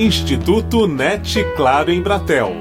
Instituto NET Claro em Bratel.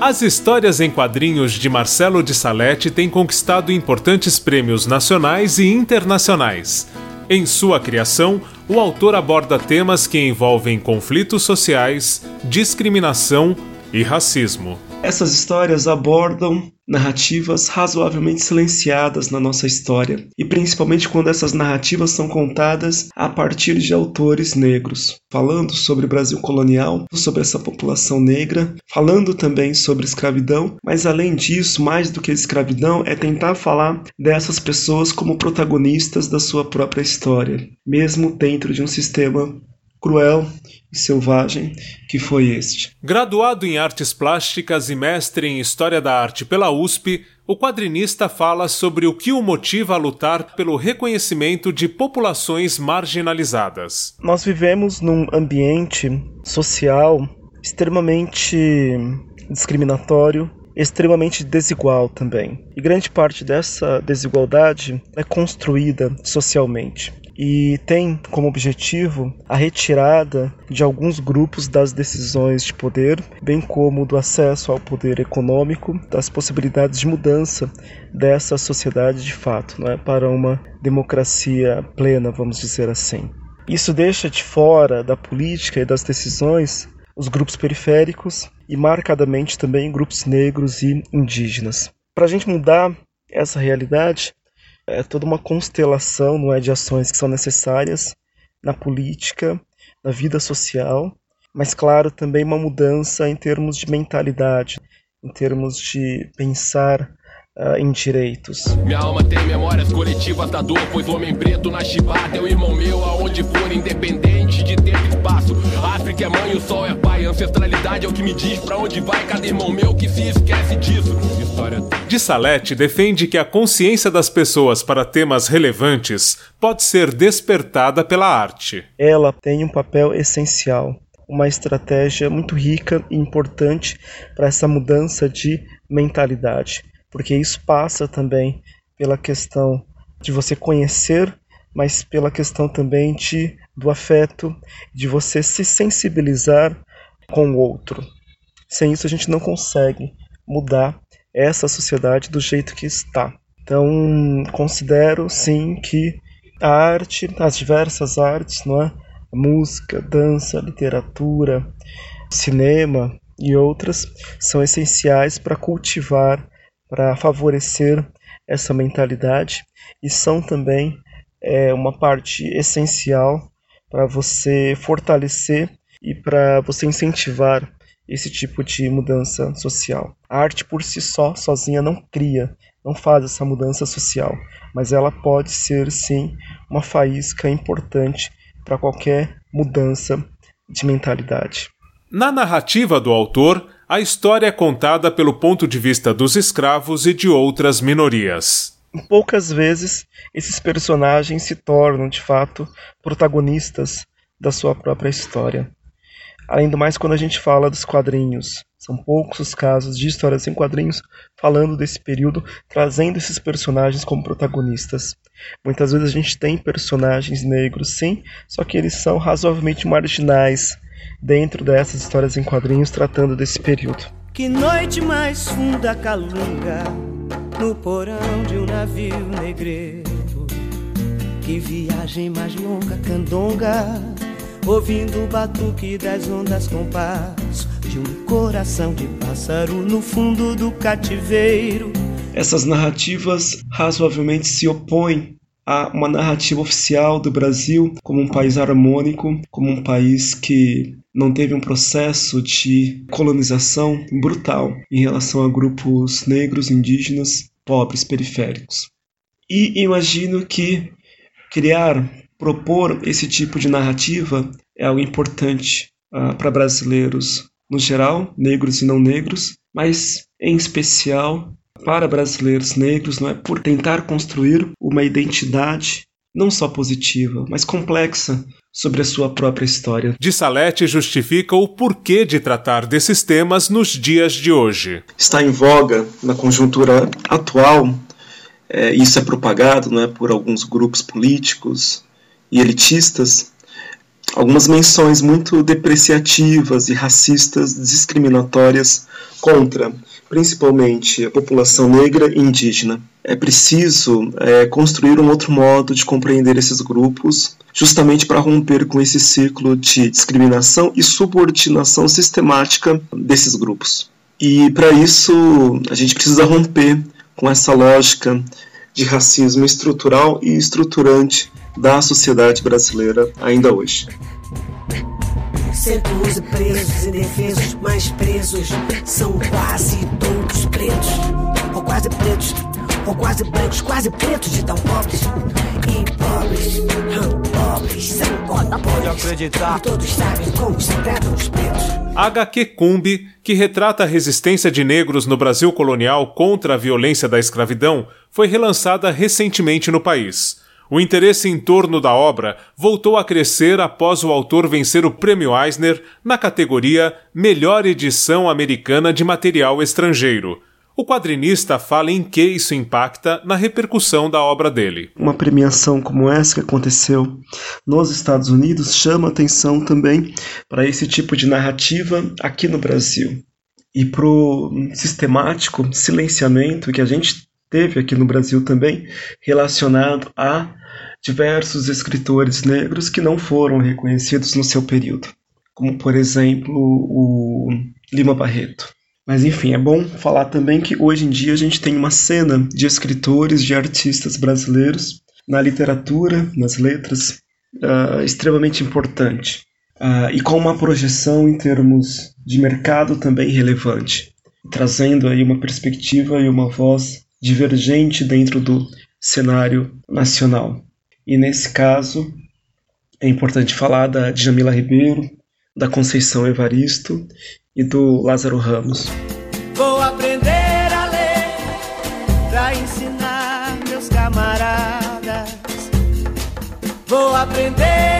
As histórias em quadrinhos de Marcelo de Salete têm conquistado importantes prêmios nacionais e internacionais. Em sua criação, o autor aborda temas que envolvem conflitos sociais, discriminação e racismo. Essas histórias abordam narrativas razoavelmente silenciadas na nossa história, e principalmente quando essas narrativas são contadas a partir de autores negros, falando sobre o Brasil colonial, sobre essa população negra, falando também sobre escravidão, mas além disso, mais do que escravidão, é tentar falar dessas pessoas como protagonistas da sua própria história, mesmo dentro de um sistema cruel e selvagem que foi este. Graduado em artes plásticas e mestre em história da arte pela USP, o quadrinista fala sobre o que o motiva a lutar pelo reconhecimento de populações marginalizadas. Nós vivemos num ambiente social extremamente discriminatório, extremamente desigual também. E grande parte dessa desigualdade é construída socialmente e tem como objetivo a retirada de alguns grupos das decisões de poder, bem como do acesso ao poder econômico, das possibilidades de mudança dessa sociedade de fato, é, para uma democracia plena, vamos dizer assim. Isso deixa de fora da política e das decisões os grupos periféricos e marcadamente também grupos negros e indígenas. Para a gente mudar essa realidade, é toda uma constelação não é, de ações que são necessárias na política, na vida social, mas, claro, também uma mudança em termos de mentalidade, em termos de pensar uh, em direitos. Minha alma tem memórias coletivas da dor, pois o homem preto na chibata é o irmão meu, aonde for independente de tempo e espaço. África é mãe, o sol é pai, ancestralidade é o que me diz pra onde vai cada irmão meu que se esquece disso. História de Salete defende que a consciência das pessoas para temas relevantes pode ser despertada pela arte. Ela tem um papel essencial uma estratégia muito rica e importante para essa mudança de mentalidade porque isso passa também pela questão de você conhecer, mas pela questão também de, do afeto, de você se sensibilizar com o outro. Sem isso, a gente não consegue mudar essa sociedade do jeito que está. Então, considero sim que a arte, as diversas artes, não é? Música, dança, literatura, cinema e outras são essenciais para cultivar para favorecer essa mentalidade e são também é, uma parte essencial para você fortalecer e para você incentivar esse tipo de mudança social. A arte por si só, sozinha, não cria, não faz essa mudança social, mas ela pode ser sim uma faísca importante para qualquer mudança de mentalidade. Na narrativa do autor, a história é contada pelo ponto de vista dos escravos e de outras minorias. Poucas vezes esses personagens se tornam, de fato, protagonistas da sua própria história. Além do mais, quando a gente fala dos quadrinhos, são poucos os casos de histórias em quadrinhos falando desse período, trazendo esses personagens como protagonistas. Muitas vezes a gente tem personagens negros, sim, só que eles são razoavelmente marginais dentro dessas histórias em quadrinhos tratando desse período. Que noite mais funda calunga no porão de um navio negreiro. Que viagem mais longa candonga, ouvindo o batuque das ondas com passo de um coração de pássaro no fundo do cativeiro. Essas narrativas razoavelmente se opõem a uma narrativa oficial do Brasil como um país harmônico, como um país que não teve um processo de colonização brutal em relação a grupos negros, indígenas, pobres, periféricos. E imagino que criar, propor esse tipo de narrativa é algo importante uh, para brasileiros no geral, negros e não negros, mas em especial para brasileiros negros, não é por tentar construir uma identidade não só positiva, mas complexa sobre a sua própria história. De Salete justifica o porquê de tratar desses temas nos dias de hoje. Está em voga, na conjuntura atual, é, isso é propagado né, por alguns grupos políticos e elitistas, algumas menções muito depreciativas e racistas, discriminatórias contra principalmente a população negra e indígena. É preciso é, construir um outro modo de compreender esses grupos, justamente para romper com esse ciclo de discriminação e subordinação sistemática desses grupos. E para isso a gente precisa romper com essa lógica de racismo estrutural e estruturante da sociedade brasileira ainda hoje. 111 presos indefesos, mais presos são quase todos pretos, ou quase pretos, ou quase brancos, quase pretos de tão pobres. E pobres, hum, pobres, são pobres. Pode acreditar. E todos sabem como se tratam os pretos. HQ Cumbi, que retrata a resistência de negros no Brasil colonial contra a violência da escravidão, foi relançada recentemente no país. O interesse em torno da obra voltou a crescer após o autor vencer o Prêmio Eisner na categoria Melhor Edição Americana de Material Estrangeiro. O quadrinista fala em que isso impacta na repercussão da obra dele. Uma premiação como essa que aconteceu nos Estados Unidos chama atenção também para esse tipo de narrativa aqui no Brasil e para o sistemático silenciamento que a gente teve aqui no Brasil também relacionado a diversos escritores negros que não foram reconhecidos no seu período, como por exemplo o Lima Barreto. Mas enfim, é bom falar também que hoje em dia a gente tem uma cena de escritores, de artistas brasileiros na literatura, nas letras, uh, extremamente importante. Uh, e com uma projeção em termos de mercado também relevante, trazendo aí uma perspectiva e uma voz divergente dentro do cenário nacional. E nesse caso, é importante falar da Djamila Ribeiro, da Conceição Evaristo e do Lázaro Ramos. Vou aprender a ler para ensinar meus camaradas. Vou aprender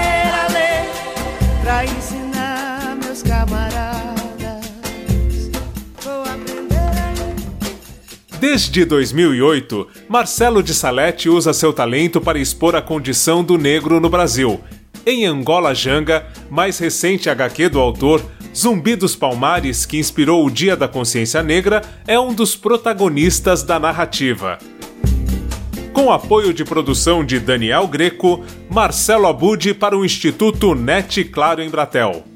Desde 2008, Marcelo de Salete usa seu talento para expor a condição do negro no Brasil. Em Angola Janga, mais recente HQ do autor, Zumbi dos Palmares, que inspirou o Dia da Consciência Negra, é um dos protagonistas da narrativa. Com apoio de produção de Daniel Greco, Marcelo Abud para o Instituto NET Claro em Bratel.